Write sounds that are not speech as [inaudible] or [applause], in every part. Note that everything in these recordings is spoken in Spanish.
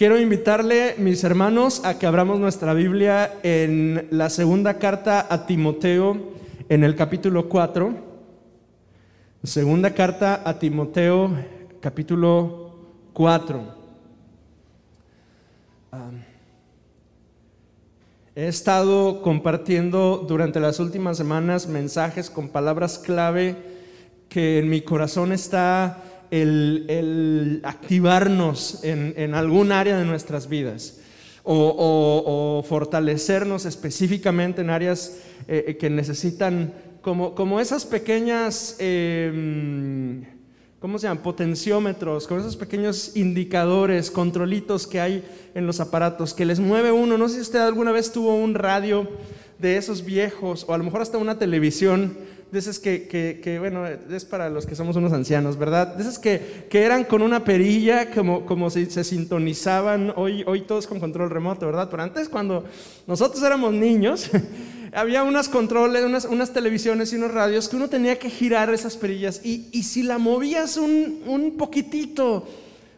Quiero invitarle, mis hermanos, a que abramos nuestra Biblia en la segunda carta a Timoteo, en el capítulo 4. Segunda carta a Timoteo, capítulo 4. he estado compartiendo durante las últimas semanas mensajes con palabras clave que en mi corazón está el, activarnos en, algún área de nuestras vidas o, fortalecernos específicamente en áreas eh, eh, que necesitan como, como esas pequeñas, em, ¿cómo se llaman? Potenciómetros, con esos pequeños indicadores, controlitos que hay en los aparatos, que les mueve uno. No sé si usted alguna vez tuvo un radio de esos viejos o a lo mejor hasta una televisión de esas que, que, bueno, es para los que somos unos ancianos, ¿verdad? De que, que eran con una perilla, como, como si se sintonizaban, hoy, hoy todos con control remoto, ¿verdad? Pero antes cuando nosotros éramos niños, [laughs] había unas controles, unas, unas, televisiones y unos radios que uno tenía que girar esas perillas y, y si la movías un, un, poquitito,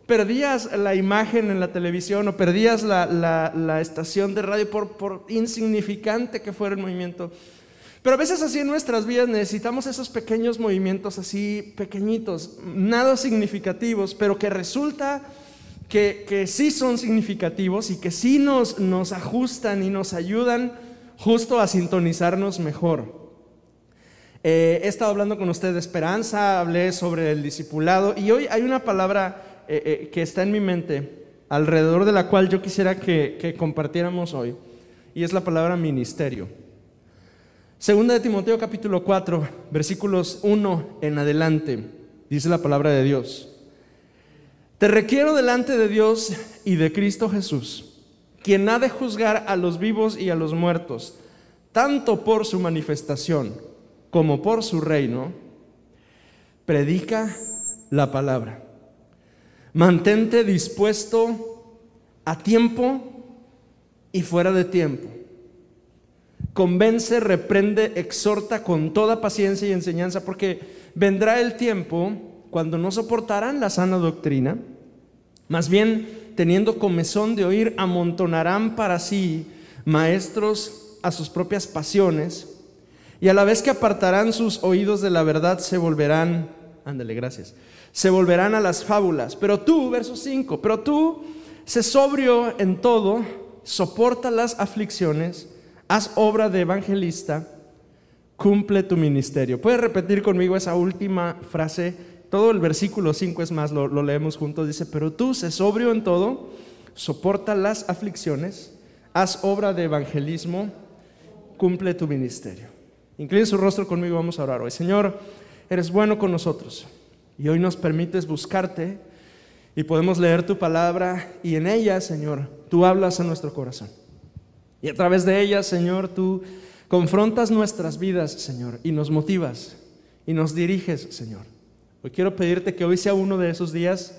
perdías la imagen en la televisión o perdías la, la, la estación de radio por, por insignificante que fuera el movimiento. Pero a veces así en nuestras vidas necesitamos esos pequeños movimientos así pequeñitos, nada significativos, pero que resulta que, que sí son significativos y que sí nos, nos ajustan y nos ayudan justo a sintonizarnos mejor. Eh, he estado hablando con usted de esperanza, hablé sobre el discipulado y hoy hay una palabra eh, eh, que está en mi mente alrededor de la cual yo quisiera que, que compartiéramos hoy y es la palabra ministerio. Segunda de Timoteo capítulo 4, versículos 1 en adelante, dice la palabra de Dios. Te requiero delante de Dios y de Cristo Jesús, quien ha de juzgar a los vivos y a los muertos, tanto por su manifestación como por su reino. Predica la palabra. Mantente dispuesto a tiempo y fuera de tiempo convence, reprende, exhorta con toda paciencia y enseñanza, porque vendrá el tiempo cuando no soportarán la sana doctrina, más bien teniendo comezón de oír, amontonarán para sí maestros a sus propias pasiones, y a la vez que apartarán sus oídos de la verdad, se volverán, ándale, gracias, se volverán a las fábulas. Pero tú, verso 5, pero tú, sé sobrio en todo, soporta las aflicciones, haz obra de evangelista, cumple tu ministerio. ¿Puedes repetir conmigo esa última frase? Todo el versículo 5 es más, lo, leemos juntos. Dice, pero tú, sé sobrio en todo, soporta las aflicciones, haz obra de evangelismo, cumple tu ministerio. Incline su rostro conmigo, vamos a orar hoy. Señor, eres bueno con nosotros y hoy nos permites buscarte y podemos leer tu palabra y en ella, Señor, tú hablas a nuestro corazón. Y a través de ellas, Señor, tú confrontas nuestras vidas, Señor, y nos motivas y nos diriges, Señor. Hoy quiero pedirte que hoy sea uno de esos días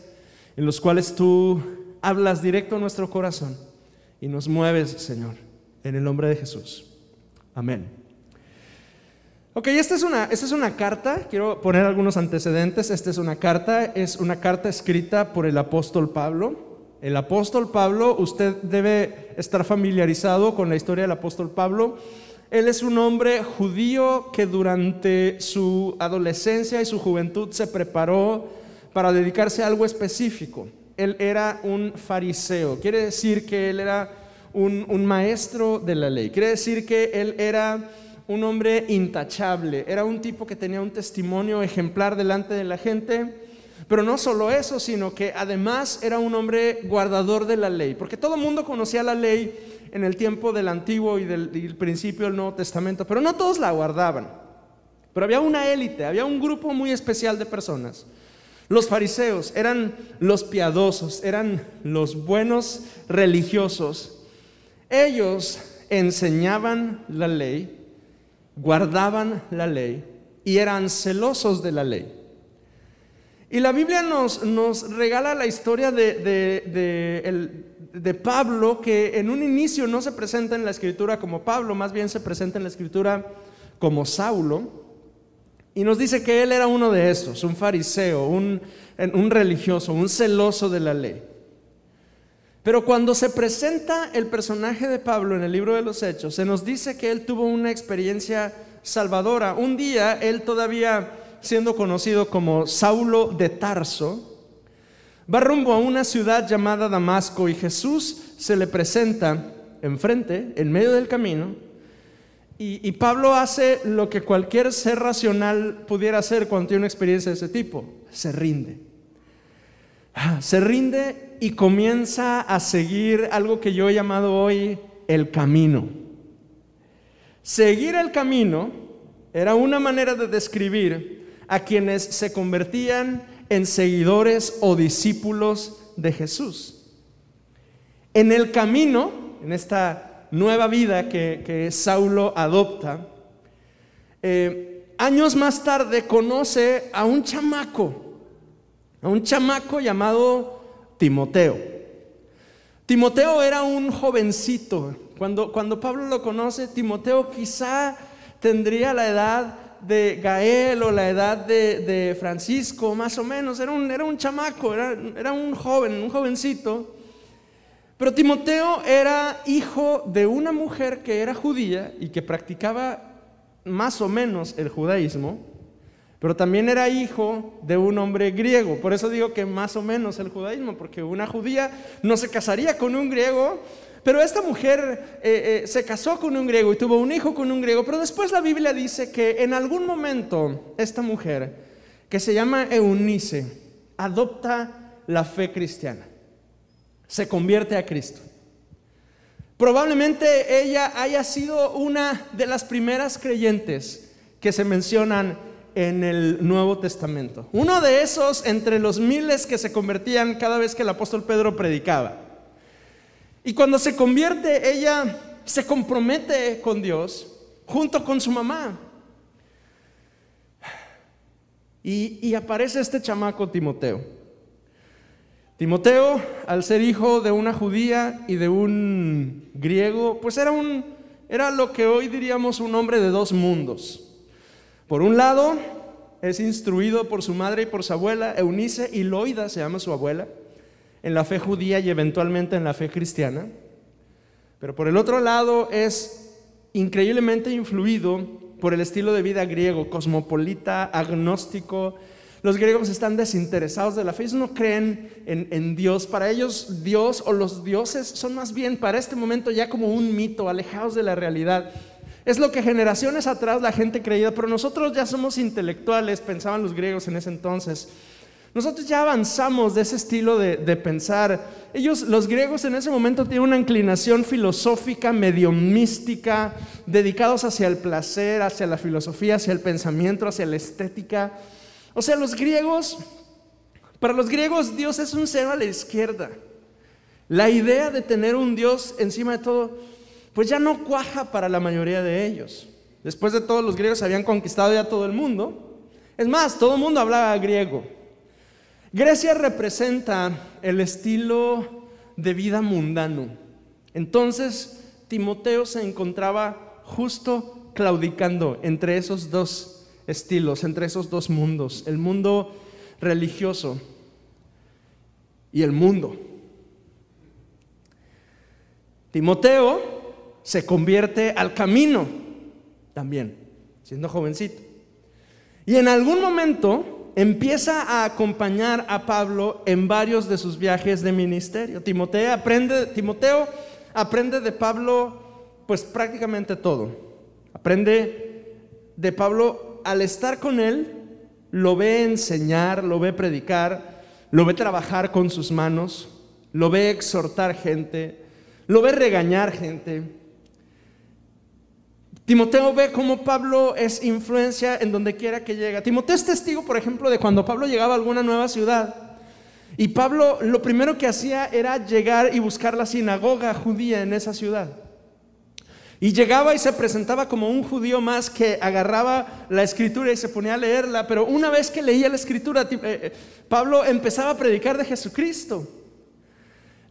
en los cuales tú hablas directo a nuestro corazón y nos mueves, Señor, en el nombre de Jesús. Amén. Ok, esta es, una, esta es una carta, quiero poner algunos antecedentes. Esta es una carta, es una carta escrita por el apóstol Pablo. El apóstol Pablo, usted debe estar familiarizado con la historia del apóstol Pablo. Él es un hombre judío que durante su adolescencia y su juventud se preparó para dedicarse a algo específico. Él era un fariseo, quiere decir que él era un, maestro de la ley, quiere decir que él era un hombre intachable, era un tipo que tenía un testimonio ejemplar delante de la gente pero no solo eso, sino que además era un hombre guardador de la ley, porque todo el mundo conocía la ley en el tiempo del Antiguo y del, principio del Nuevo Testamento, pero no todos la guardaban. Pero había una élite, había un grupo muy especial de personas. Los fariseos eran los piadosos, eran los buenos religiosos. Ellos enseñaban la ley, guardaban la ley y eran celosos de la ley. Y la Biblia nos, nos regala la historia de, de, Pablo, que en un inicio no se presenta en la escritura como Pablo, más bien se presenta en la escritura como Saulo. Y nos dice que él era uno de estos, un fariseo, un, un religioso, un celoso de la ley. Pero cuando se presenta el personaje de Pablo en el libro de los Hechos, se nos dice que él tuvo una experiencia salvadora. Un día, él todavía siendo conocido como Saulo de Tarso, va rumbo a una ciudad llamada Damasco y Jesús se le presenta enfrente, en medio del camino, y, Pablo hace lo que cualquier ser racional pudiera hacer cuando tiene una experiencia de ese tipo, se rinde. Ah, se rinde y comienza a seguir algo que yo he llamado hoy el camino. Seguir el camino era una manera de describir a quienes se convertían en seguidores o discípulos de Jesús. En el camino, en esta nueva vida que, Saulo adopta, eh, años más tarde conoce a un chamaco a un chamaco llamado Timoteo. Timoteo era un jovencito. Cuando, cuando Pablo lo conoce, Timoteo quizá tendría la edad de Gael o la edad de, Francisco, más o menos. Era un, era un chamaco, era, era un joven, un jovencito. Pero Timoteo era hijo de una mujer que era judía y que practicaba más o menos el judaísmo pero también era hijo de un hombre griego. Por eso digo que más o menos el judaísmo, porque una judía no se casaría con un griego, pero esta mujer eh, eh, se casó con un griego y tuvo un hijo con un griego, pero después la Biblia dice que en algún momento esta mujer, que se llama Eunice, adopta la fe cristiana, se convierte a Cristo. Probablemente ella haya sido una de las primeras creyentes que se mencionan en el Nuevo Testamento. Uno de esos entre los miles que se convertían cada vez que el apóstol Pedro predicaba. Y cuando se convierte, ella se compromete con Dios junto con su mamá. Y, aparece este chamaco Timoteo. Timoteo, al ser hijo de una judía y de un griego, pues era, un, era lo que hoy diríamos un hombre de dos mundos. Por un lado, es instruido por su madre y por su abuela, Eunice y Loida se llama su abuela, en la fe judía y eventualmente en la fe cristiana. Pero por el otro lado es increíblemente influido por el estilo de vida griego, cosmopolita, agnóstico. Los griegos están desinteresados de la fe, ellos no creen en, en, Dios. Para ellos Dios o los dioses son más bien para este momento ya como un mito, alejados de la realidad. Es lo que generaciones atrás la gente creía, pero nosotros ya somos intelectuales, pensaban los griegos en ese entonces. Nosotros ya avanzamos de ese estilo de, pensar. Ellos, los griegos en ese momento tienen una inclinación filosófica, medio mística, dedicados hacia el placer, hacia la filosofía, hacia el pensamiento, hacia la estética. O sea, los griegos, para los griegos Dios es un cero a la izquierda. La idea de tener un Dios encima de todo pues ya no cuaja para la mayoría de ellos. Después de todos los griegos habían conquistado ya todo el mundo. Es más, todo el mundo hablaba griego. Grecia representa el estilo de vida mundano. Entonces, Timoteo se encontraba justo claudicando entre esos dos estilos, entre esos dos mundos, el mundo religioso y el mundo. Timoteo se convierte al camino también, siendo jovencito. Y en algún momento empieza a acompañar a Pablo en varios de sus viajes de ministerio. Timoteo aprende, Timoteo aprende de Pablo pues prácticamente todo. Aprende de Pablo al estar con él, lo ve enseñar, lo ve predicar, lo ve trabajar con sus manos, lo ve exhortar gente, lo ve regañar gente, Timoteo ve cómo Pablo es influencia en donde quiera que llega. Timoteo es testigo, por ejemplo, de cuando Pablo llegaba a alguna nueva ciudad. Y Pablo lo primero que hacía era llegar y buscar la sinagoga judía en esa ciudad. Y llegaba y se presentaba como un judío más que agarraba la escritura y se ponía a leerla. Pero una vez que leía la escritura, eh, eh, Pablo empezaba a predicar de Jesucristo.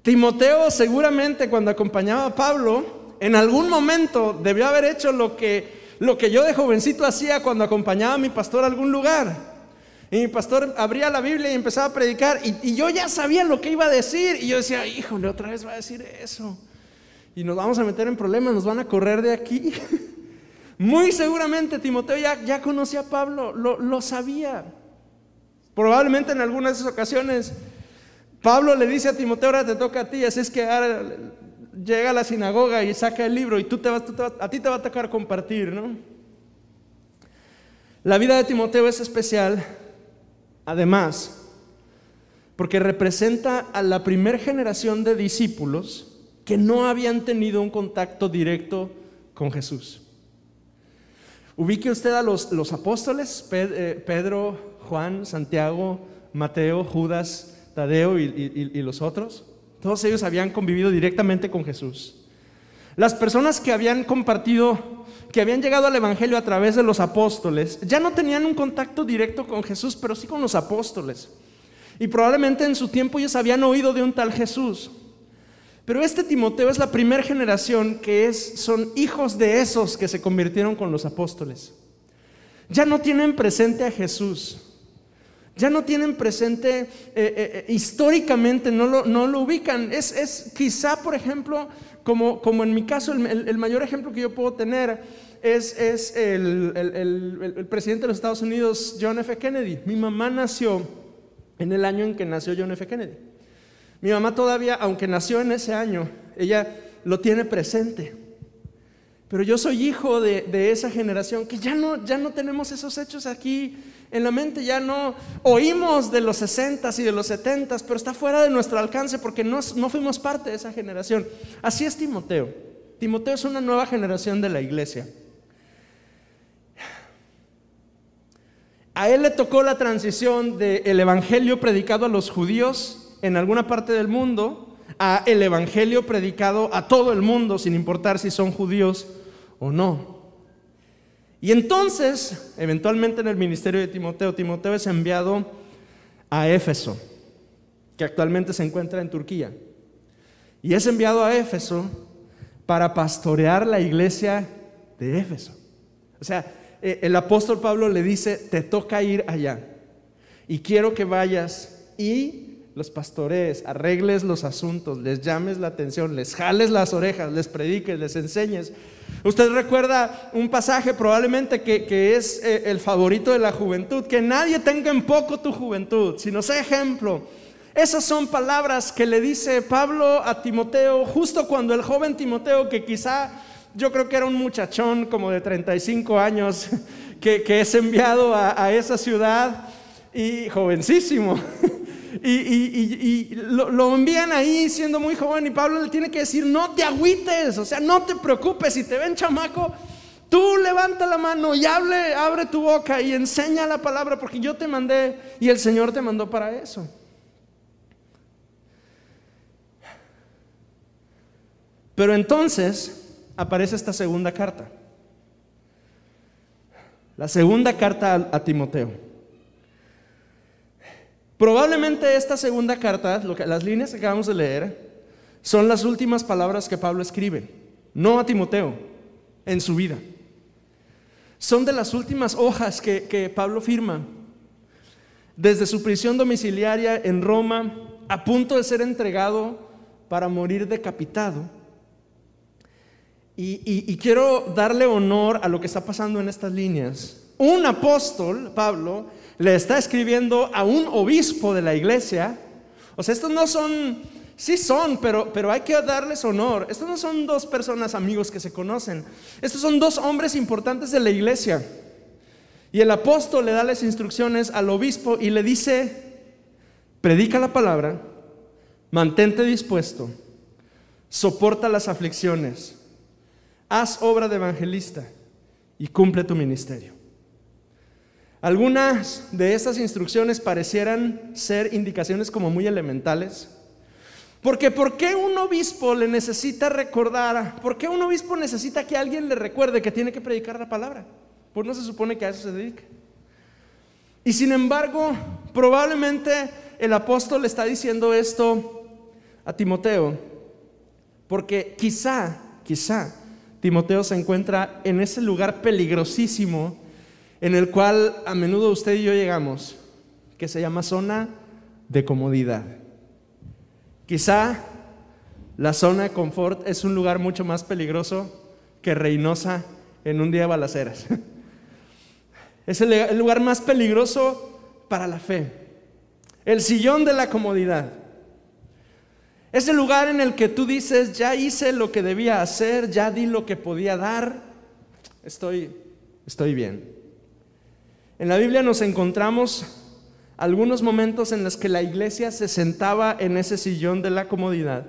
Timoteo seguramente cuando acompañaba a Pablo en algún momento debió haber hecho lo que, lo que yo de jovencito hacía cuando acompañaba a mi pastor a algún lugar. Y mi pastor abría la Biblia y empezaba a predicar y, yo ya sabía lo que iba a decir. Y yo decía, híjole, otra vez va a decir eso. Y nos vamos a meter en problemas, nos van a correr de aquí. [laughs] Muy seguramente Timoteo ya, ya conocía a Pablo, lo, lo sabía. Probablemente en algunas de esas ocasiones Pablo le dice a Timoteo, ahora te toca a ti, así es que ahora llega a la sinagoga y saca el libro y tú te vas, a ti te va a tocar compartir, ¿no? La vida de Timoteo es especial Además, porque representa a la primera generación de discípulos que no habían tenido un contacto directo con Jesús. Ubique usted a los, apóstoles, eh, Pedro, Juan, Santiago, Mateo, Judas, Tadeo y, y los otros. Todos ellos habían convivido directamente con Jesús. Las personas que habían compartido que habían llegado al Evangelio a través de los apóstoles, ya no tenían un contacto directo con Jesús, pero sí con los apóstoles. Y probablemente en su tiempo ellos habían oído de un tal Jesús. Pero este Timoteo es la primera generación que es, son hijos de esos que se convirtieron con los apóstoles. Ya no tienen presente a Jesús. Ya no tienen presente eh, eh, eh, históricamente, no lo, no lo ubican. Es, es quizá, por ejemplo, como, como en mi caso, el, mayor ejemplo que yo puedo tener es, es el, el, presidente de los Estados Unidos, John F. Kennedy. Mi mamá nació en el año en que nació John F. Kennedy. Mi mamá todavía, aunque nació en ese año, ella lo tiene presente. Pero yo soy hijo de, de esa generación que ya no, ya no tenemos esos hechos aquí en la mente, ya no oímos de los 60s y de los 70s, pero está fuera de nuestro alcance porque no, no fuimos parte de esa generación. Así es Timoteo. Timoteo es una nueva generación de la iglesia. A él le tocó la transición del evangelio predicado a los judíos en alguna parte del mundo a el evangelio predicado a todo el mundo, sin importar si son judíos o no. Y entonces, eventualmente en el ministerio de Timoteo, Timoteo es enviado a Éfeso, que actualmente se encuentra en Turquía. Y es enviado a Éfeso para pastorear la iglesia de Éfeso. O sea, eh, el apóstol Pablo le dice, te toca ir allá. Y quiero que vayas y los pastorees, arregles los asuntos, les llames la atención, les jales las orejas, les prediques, les enseñes Usted recuerda un pasaje probablemente que, es eh, el favorito de la juventud, que nadie tenga en poco tu juventud, sino sea ejemplo. Esas son palabras que le dice Pablo a Timoteo justo cuando el joven Timoteo, que quizá yo creo que era un muchachón como de 35 años, [laughs] que, es enviado a esa ciudad y jovencísimo. [laughs] y, lo, envían ahí siendo muy joven y Pablo le tiene que decir, no te agüites, o sea, no te preocupes, si te ven chamaco, tú levanta la mano y abre tu boca y enseña la palabra porque yo te mandé y el Señor te mandó para eso. Pero entonces aparece esta segunda carta. La segunda carta a Timoteo. Probablemente esta segunda carta, las líneas que acabamos de leer, son las últimas palabras que Pablo escribe, no a Timoteo, en su vida. Son de las últimas hojas que, Pablo firma. Desde su prisión domiciliaria en Roma, a punto de ser entregado para morir decapitado. y, quiero darle honor a lo que está pasando en estas líneas. Un apóstol, Pablo, le está escribiendo a un obispo de la iglesia. O sea, estos no son, sí son, pero, pero hay que darles honor. Estos no son dos personas amigos que se conocen. Estos son dos hombres importantes de la iglesia. Y el apóstol le da las instrucciones al obispo y le dice, predica la palabra, mantente dispuesto, soporta las aflicciones, haz obra de evangelista y cumple tu ministerio. Algunas de estas instrucciones parecieran ser indicaciones como muy elementales. Porque ¿por qué un obispo le necesita recordar? ¿Por qué un obispo necesita que alguien le recuerde que tiene que predicar la palabra? Pues no se supone que a eso se dedique. Y sin embargo, probablemente el apóstol está diciendo esto a Timoteo, porque quizá, quizá Timoteo se encuentra en ese lugar peligrosísimo en el cual a menudo usted y yo llegamos, que se llama zona de comodidad. Quizá la zona de confort es un lugar mucho más peligroso que Reynosa en un día de balaceras. [laughs] Es el lugar más peligroso para la fe. El sillón de la comodidad. Es el lugar en el que tú dices, ya hice lo que debía hacer, ya di lo que podía dar, estoy, estoy bien. En la Biblia nos encontramos algunos momentos en los que la iglesia se sentaba en ese sillón de la comodidad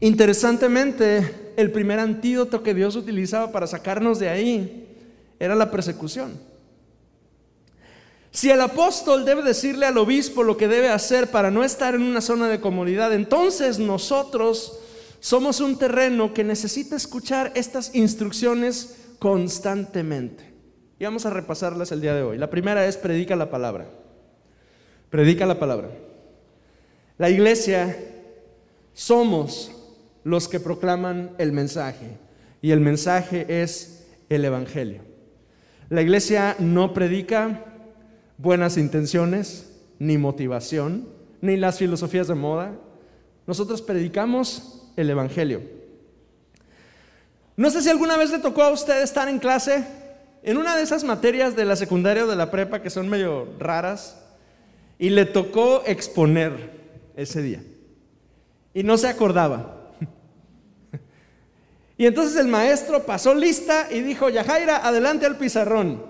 Interesantemente, el primer antídoto que Dios utilizaba para sacarnos de ahí era la persecución. Si el apóstol debe decirle al obispo lo que debe hacer para no estar en una zona de comodidad, entonces nosotros somos un terreno que necesita escuchar estas instrucciones constantemente. Y vamos a repasarlas el día de hoy. La primera es predica la palabra. Predica la palabra. La iglesia somos los que proclaman el mensaje. Y el mensaje es el Evangelio. La iglesia no predica buenas intenciones, ni motivación, ni las filosofías de moda. Nosotros predicamos el Evangelio. No sé si alguna vez le tocó a usted estar en clase en una de esas materias de la secundaria o de la prepa que son medio raras y le tocó exponer ese día. Y no se acordaba. [laughs] Y entonces el maestro pasó lista y dijo, Yajaira, adelante al pizarrón.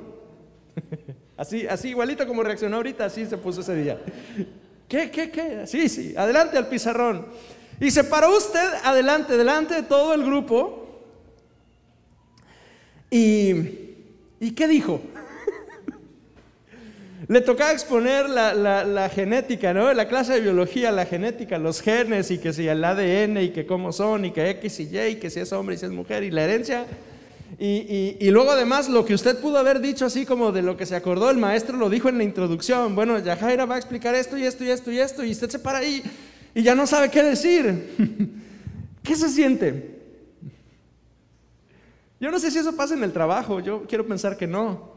[laughs] Así, así igualito como reaccionó ahorita, así se puso ese día. [laughs] ¿Qué, qué, qué? Sí, sí, adelante al pizarrón. Y se paró usted adelante, delante de todo el grupo. ¿Y, ¿y qué dijo? Le tocaba exponer la, genética, ¿no? La clase de biología, la genética, los genes y que si el ADN y que cómo son y que X y Y y que si es hombre y si es mujer y la herencia. Y, luego además lo que usted pudo haber dicho así como de lo que se acordó, el maestro lo dijo en la introducción. Bueno, Yajaira va a explicar esto y esto y esto y esto y usted se para ahí y ya no sabe qué decir. [laughs] ¿Qué se siente? Yo no sé si eso pasa en el trabajo, yo quiero pensar que no.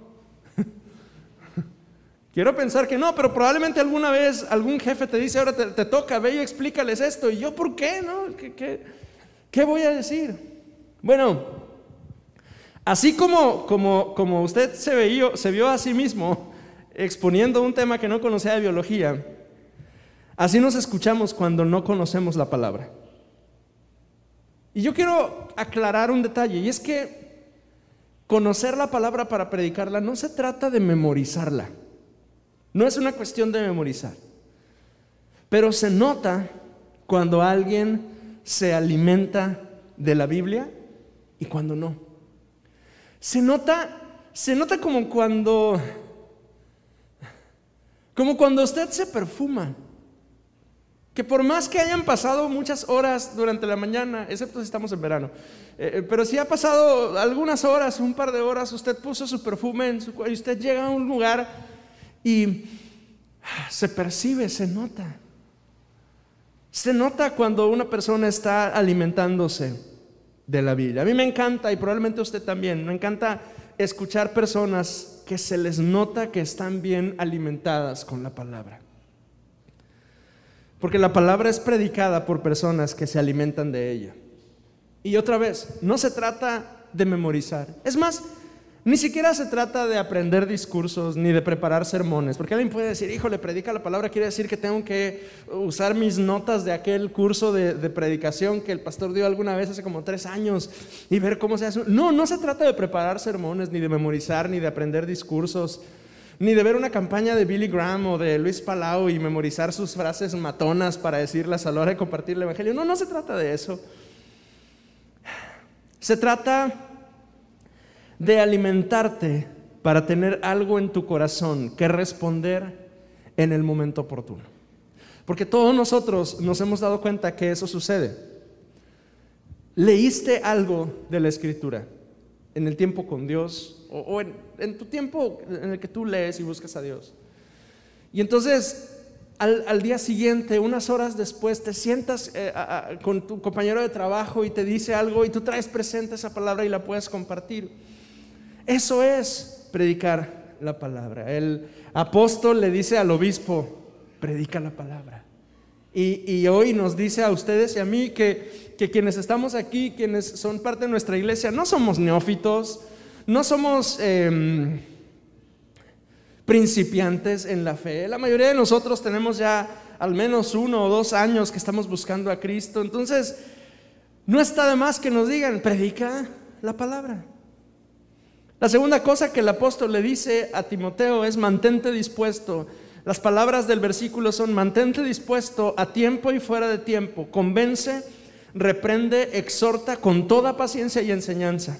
[laughs] Quiero pensar que no, pero probablemente alguna vez algún jefe te dice, ahora te, toca, ve y explícales esto. Y yo, ¿por qué? No? ¿Qué, qué, voy a decir? Bueno, así como, como, como usted se, se vio a sí mismo exponiendo un tema que no conocía de biología, así nos escuchamos cuando no conocemos la palabra. Y yo quiero aclarar un detalle, y es que conocer la palabra para predicarla no se trata de memorizarla. No es una cuestión de memorizar. Pero se nota cuando alguien se alimenta de la Biblia y cuando no. Se nota, se nota como cuando como cuando usted se perfuma. Que por más que hayan pasado muchas horas durante la mañana, excepto si estamos en verano, eh, eh, pero si ha pasado algunas horas, un par de horas, usted puso su perfume en su y usted llega a un lugar y se percibe, se nota. Se nota cuando una persona está alimentándose de la Biblia. A mí me encanta, y probablemente usted también, me encanta escuchar personas que se les nota que están bien alimentadas con la palabra. Porque la palabra es predicada por personas que se alimentan de ella. Y otra vez, no se trata de memorizar. Es más, ni siquiera se trata de aprender discursos ni de preparar sermones, porque alguien puede decir, hijo, le predica la palabra, quiere decir que tengo que usar mis notas de aquel curso de, predicación que el pastor dio alguna vez hace como tres años y ver cómo se hace. No, no se trata de preparar sermones, ni de memorizar, ni de aprender discursos, ni de ver una campaña de Billy Graham o de Luis Palau y memorizar sus frases matonas para decirlas a la hora de compartir el Evangelio. No, no se trata de eso. Se trata de alimentarte para tener algo en tu corazón que responder en el momento oportuno. Porque todos nosotros nos hemos dado cuenta que eso sucede. Leíste algo de la escritura en el tiempo con Dios o, en, tu tiempo en el que tú lees y buscas a Dios. Y entonces al, día siguiente, unas horas después, te sientas eh, con tu compañero de trabajo y te dice algo y tú traes presente esa palabra y la puedes compartir. Eso es predicar la palabra. El apóstol le dice al obispo, predica la palabra. Y, hoy nos dice a ustedes y a mí que, que quienes estamos aquí, quienes son parte de nuestra iglesia, no somos neófitos, no somos em, principiantes en la fe. La mayoría de nosotros tenemos ya al menos uno o dos años que estamos buscando a Cristo. Entonces, no está de más que nos digan, predica la palabra. La segunda cosa que el apóstol le dice a Timoteo es mantente dispuesto las palabras del versículo son, mantente dispuesto a tiempo y fuera de tiempo, convence, reprende, exhorta con toda paciencia y enseñanza.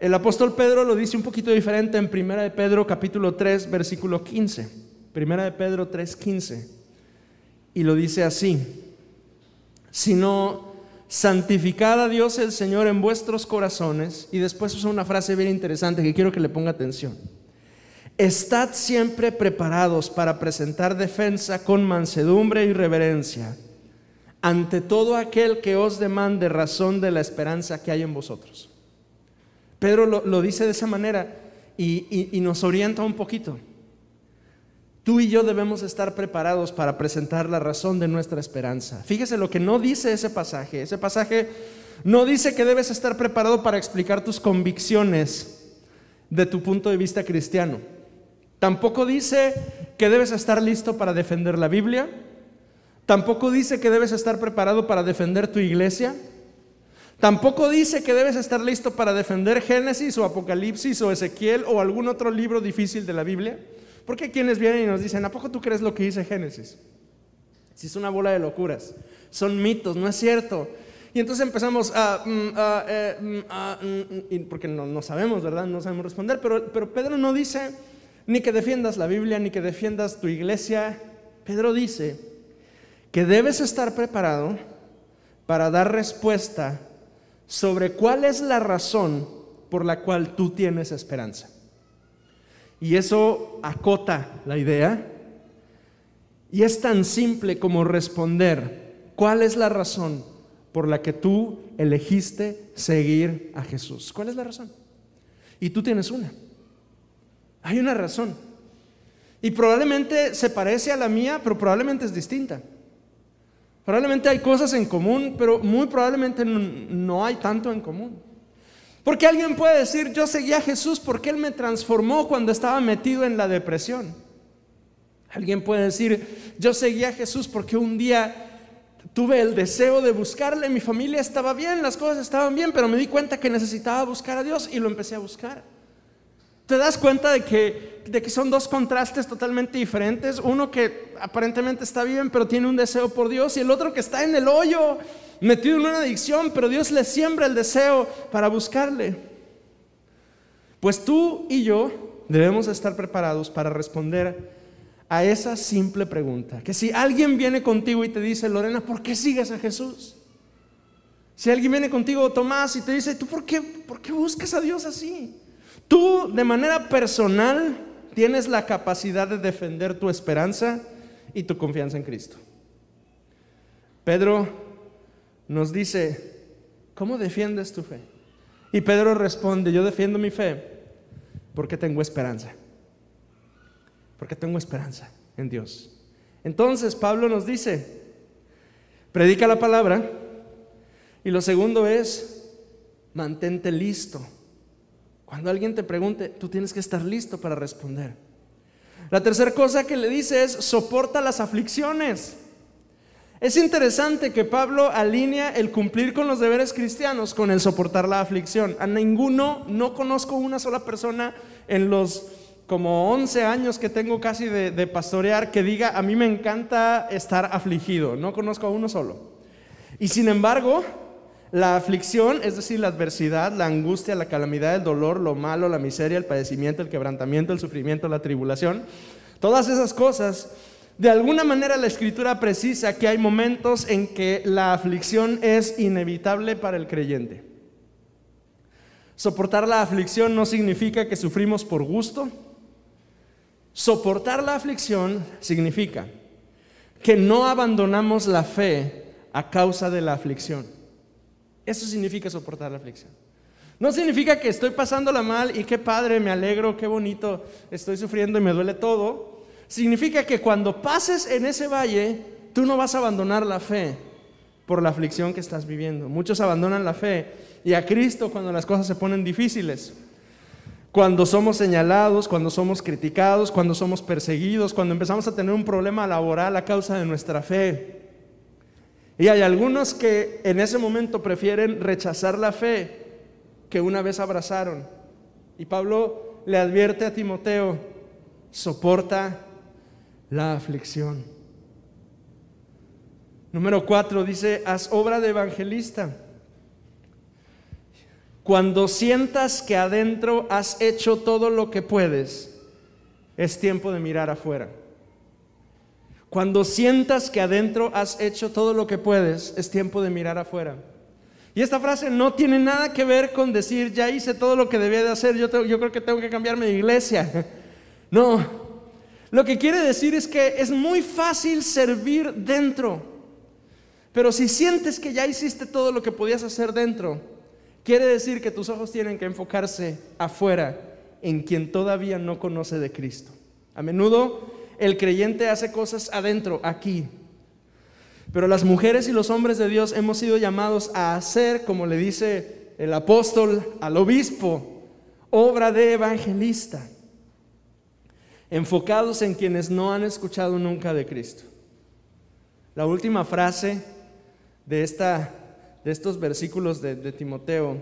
El apóstol Pedro lo dice un poquito diferente en 1 de Pedro capítulo 3 versículo 15. 1 de Pedro 3, 15. Y lo dice así, sino santificad a Dios el Señor en vuestros corazones. Y después usa una frase bien interesante que quiero que le ponga atención Estad siempre preparados para presentar defensa con mansedumbre y reverencia ante todo aquel que os demande razón de la esperanza que hay en vosotros. Pedro lo, dice de esa manera y, y nos orienta un poquito. Tú y yo debemos estar preparados para presentar la razón de nuestra esperanza. Fíjese lo que no dice ese pasaje. Ese pasaje no dice que debes estar preparado para explicar tus convicciones de tu punto de vista cristiano. Tampoco dice que debes estar listo para defender la Biblia. Tampoco dice que debes estar preparado para defender tu iglesia. Tampoco dice que debes estar listo para defender Génesis o Apocalipsis o Ezequiel o algún otro libro difícil de la Biblia. Porque hay quienes vienen y nos dicen, ¿a poco tú crees lo que dice Génesis? Si es una bola de locuras, son mitos, no es cierto. Y entonces empezamos a, mm, eh, mm, mm, porque no, sabemos, ¿verdad? No sabemos responder, pero, pero Pedro no dice ni que defiendas la Biblia, ni que defiendas tu iglesia. Pedro dice que debes estar preparado para dar respuesta sobre cuál es la razón por la cual tú tienes esperanza. Y eso acota la idea. Y es tan simple como responder, ¿cuál es la razón por la que tú elegiste seguir a Jesús? ¿Cuál es la razón? Y tú tienes una. Hay una razón. Y probablemente se parece a la mía, pero probablemente es distinta. Probablemente hay cosas en común, pero muy probablemente no, hay tanto en común. Porque alguien puede decir, yo seguí a Jesús porque Él me transformó cuando estaba metido en la depresión. Alguien puede decir, yo seguí a Jesús porque un día tuve el deseo de buscarle, mi familia estaba bien, las cosas estaban bien, pero me di cuenta que necesitaba buscar a Dios y lo empecé a buscar. ¿Te das cuenta de que, de que son dos contrastes totalmente diferentes? Uno que aparentemente está bien, pero tiene un deseo por Dios, y el otro que está en el hoyo, metido en una adicción, pero Dios le siembra el deseo para buscarle. Pues tú y yo debemos estar preparados para responder a esa simple pregunta. Que si alguien viene contigo y te dice, Lorena, ¿por qué sigues a Jesús? Si alguien viene contigo, Tomás, y te dice, ¿tú por qué, por qué buscas a Dios así? Tú de manera personal tienes la capacidad de defender tu esperanza y tu confianza en Cristo. Pedro nos dice, ¿cómo defiendes tu fe? Y Pedro responde, yo defiendo mi fe porque tengo esperanza. Porque tengo esperanza en Dios. Entonces Pablo nos dice, predica la palabra. Y lo segundo es, mantente listo cuando alguien te pregunte, tú tienes que estar listo para responder. La tercera cosa que le dice es, soporta las aflicciones. Es interesante que Pablo alinea el cumplir con los deberes cristianos con el soportar la aflicción. A ninguno, no conozco una sola persona en los como 11 años que tengo casi de, de, pastorear que diga, a mí me encanta estar afligido. No conozco a uno solo. Y sin embargo, la aflicción, es decir, la adversidad, la angustia, la calamidad, el dolor, lo malo, la miseria, el padecimiento, el quebrantamiento, el sufrimiento, la tribulación, todas esas cosas, de alguna manera la escritura precisa que hay momentos en que la aflicción es inevitable para el creyente. Soportar la aflicción no significa que sufrimos por gusto. Soportar la aflicción significa que no abandonamos la fe a causa de la aflicción. Eso significa soportar la aflicción. No significa que estoy pasándola mal y qué padre, me alegro, qué bonito, estoy sufriendo y me duele todo. Significa que cuando pases en ese valle, tú no vas a abandonar la fe por la aflicción que estás viviendo. Muchos abandonan la fe y a Cristo cuando las cosas se ponen difíciles. Cuando somos señalados, cuando somos criticados, cuando somos perseguidos, cuando empezamos a tener un problema laboral a causa de nuestra fe. Y hay algunos que en ese momento prefieren rechazar la fe que una vez abrazaron. Y Pablo le advierte a Timoteo, soporta la aflicción. Número cuatro dice, haz obra de evangelista. Cuando sientas que adentro has hecho todo lo que puedes, es tiempo de mirar afuera. Cuando sientas que adentro has hecho todo lo que puedes, es tiempo de mirar afuera. Y esta frase no tiene nada que ver con decir, ya hice todo lo que debía de hacer, yo, yo creo que tengo que cambiarme de iglesia. [laughs] No, lo que quiere decir es que es muy fácil servir dentro, pero si sientes que ya hiciste todo lo que podías hacer dentro, quiere decir que tus ojos tienen que enfocarse afuera en quien todavía no conoce de Cristo. A menudo el creyente hace cosas adentro, aquí. Pero las mujeres y los hombres de Dios hemos sido llamados a hacer, como le dice el apóstol al obispo, obra de evangelista, enfocados en quienes no han escuchado nunca de Cristo. La última frase de, esta, de estos versículos de, de Timoteo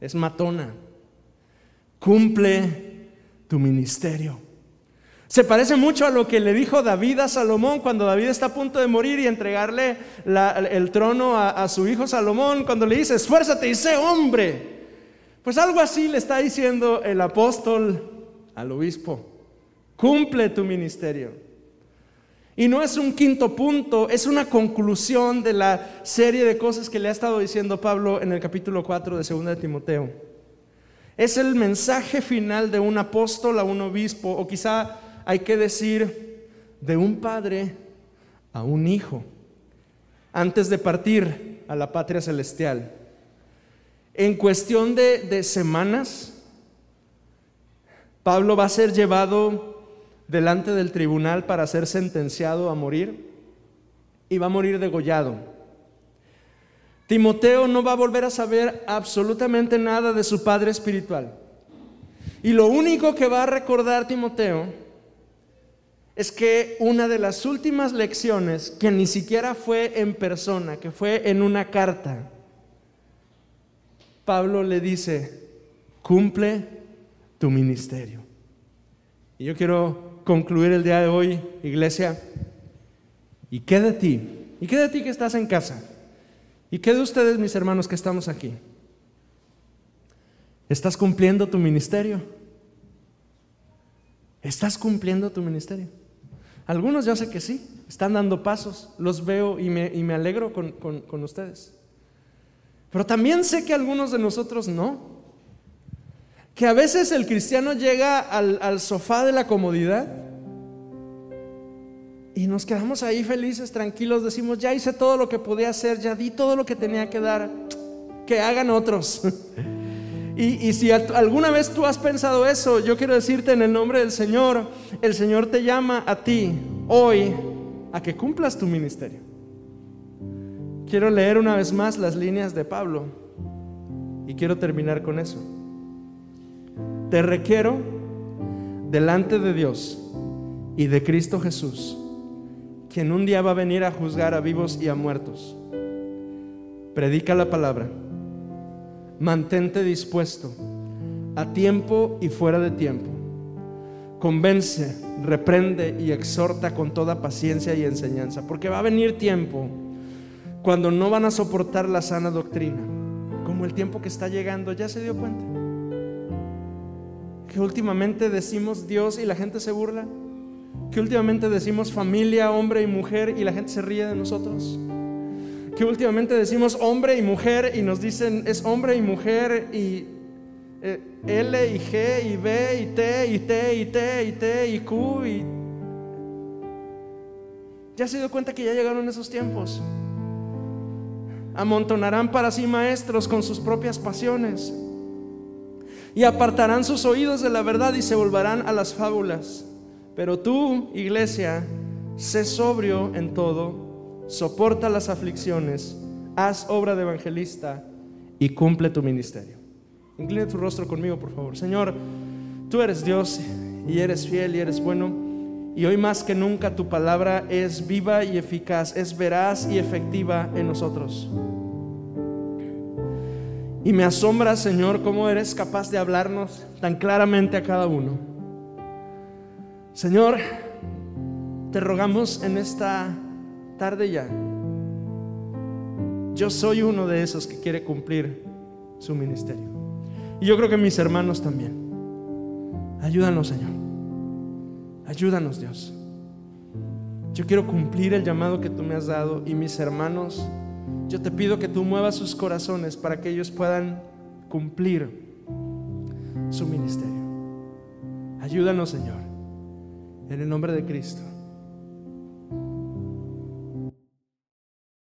es matona. Cumple tu ministerio. Se parece mucho a lo que le dijo David a Salomón cuando David está a punto de morir y entregarle el trono a, a, su hijo Salomón, cuando le dice, esfuérzate y sé hombre. Pues algo así le está diciendo el apóstol al obispo, cumple tu ministerio. Y no es un quinto punto, es una conclusión de la serie de cosas que le ha estado diciendo Pablo en el capítulo 4 de 2 de Timoteo. Es el mensaje final de un apóstol a un obispo, o quizá hay que decir de un padre a un hijo antes de partir a la patria celestial. En cuestión de, semanas, Pablo va a ser llevado delante del tribunal para ser sentenciado a morir y va a morir degollado. Timoteo no va a volver a saber absolutamente nada de su padre espiritual. Y lo único que va a recordar Timoteo es que una de las últimas lecciones, que ni siquiera fue en persona, que fue en una carta, Pablo le dice, cumple tu ministerio. Y yo quiero concluir el día de hoy, iglesia, ¿y qué de ti? ¿Y qué de ti que estás en casa? ¿Y qué de ustedes, mis hermanos, que estamos aquí? ¿Estás cumpliendo tu ministerio? ¿Estás cumpliendo tu ministerio? Algunos ya sé que sí, están dando pasos, los veo y me, alegro con, ustedes. Pero también sé que algunos de nosotros no. Que a veces el cristiano llega al, al sofá de la comodidad y nos quedamos ahí felices, tranquilos, decimos, ya hice todo lo que podía hacer, ya di todo lo que tenía que dar, que hagan otros. [laughs] Y, si alguna vez tú has pensado eso, yo quiero decirte en el nombre del Señor, el Señor te llama a ti hoy a que cumplas tu ministerio. Quiero leer una vez más las líneas de Pablo y quiero terminar con eso. Te requiero delante de Dios y de Cristo Jesús, quien un día va a venir a juzgar a vivos y a muertos. Predica la palabra Mantente dispuesto a tiempo y fuera de tiempo. Convence, reprende y exhorta con toda paciencia y enseñanza, porque va a venir tiempo cuando no van a soportar la sana doctrina, como el tiempo que está llegando, ¿ya se dio cuenta? Que últimamente decimos Dios y la gente se burla, que últimamente decimos familia, hombre y mujer y la gente se ríe de nosotros que últimamente decimos hombre y mujer y nos dicen es hombre y mujer y eh, L y G y B y T y T y T y T y Q y... Ya se dio cuenta que ya llegaron esos tiempos. Amontonarán para sí maestros con sus propias pasiones. y apartarán sus oídos de la verdad y se volverán a las fábulas. Pero tú, iglesia, sé sobrio en todo, soporta las aflicciones, haz obra de evangelista y cumple tu ministerio. Inclina tu rostro conmigo, por favor. Señor, tú eres Dios y eres fiel y eres bueno. Y hoy más que nunca tu palabra es viva y eficaz, es veraz y efectiva en nosotros. Y me asombra, Señor, cómo eres capaz de hablarnos tan claramente a cada uno. Señor, te rogamos en esta tarde ya. Yo soy uno de esos que quiere cumplir su ministerio. Y yo creo que mis hermanos también. Ayúdanos, Señor. Ayúdanos, Dios. Yo quiero cumplir el llamado que tú me has dado y mis hermanos, yo te pido que tú muevas sus corazones para que ellos puedan cumplir su ministerio. Ayúdanos, Señor, en el nombre de Cristo.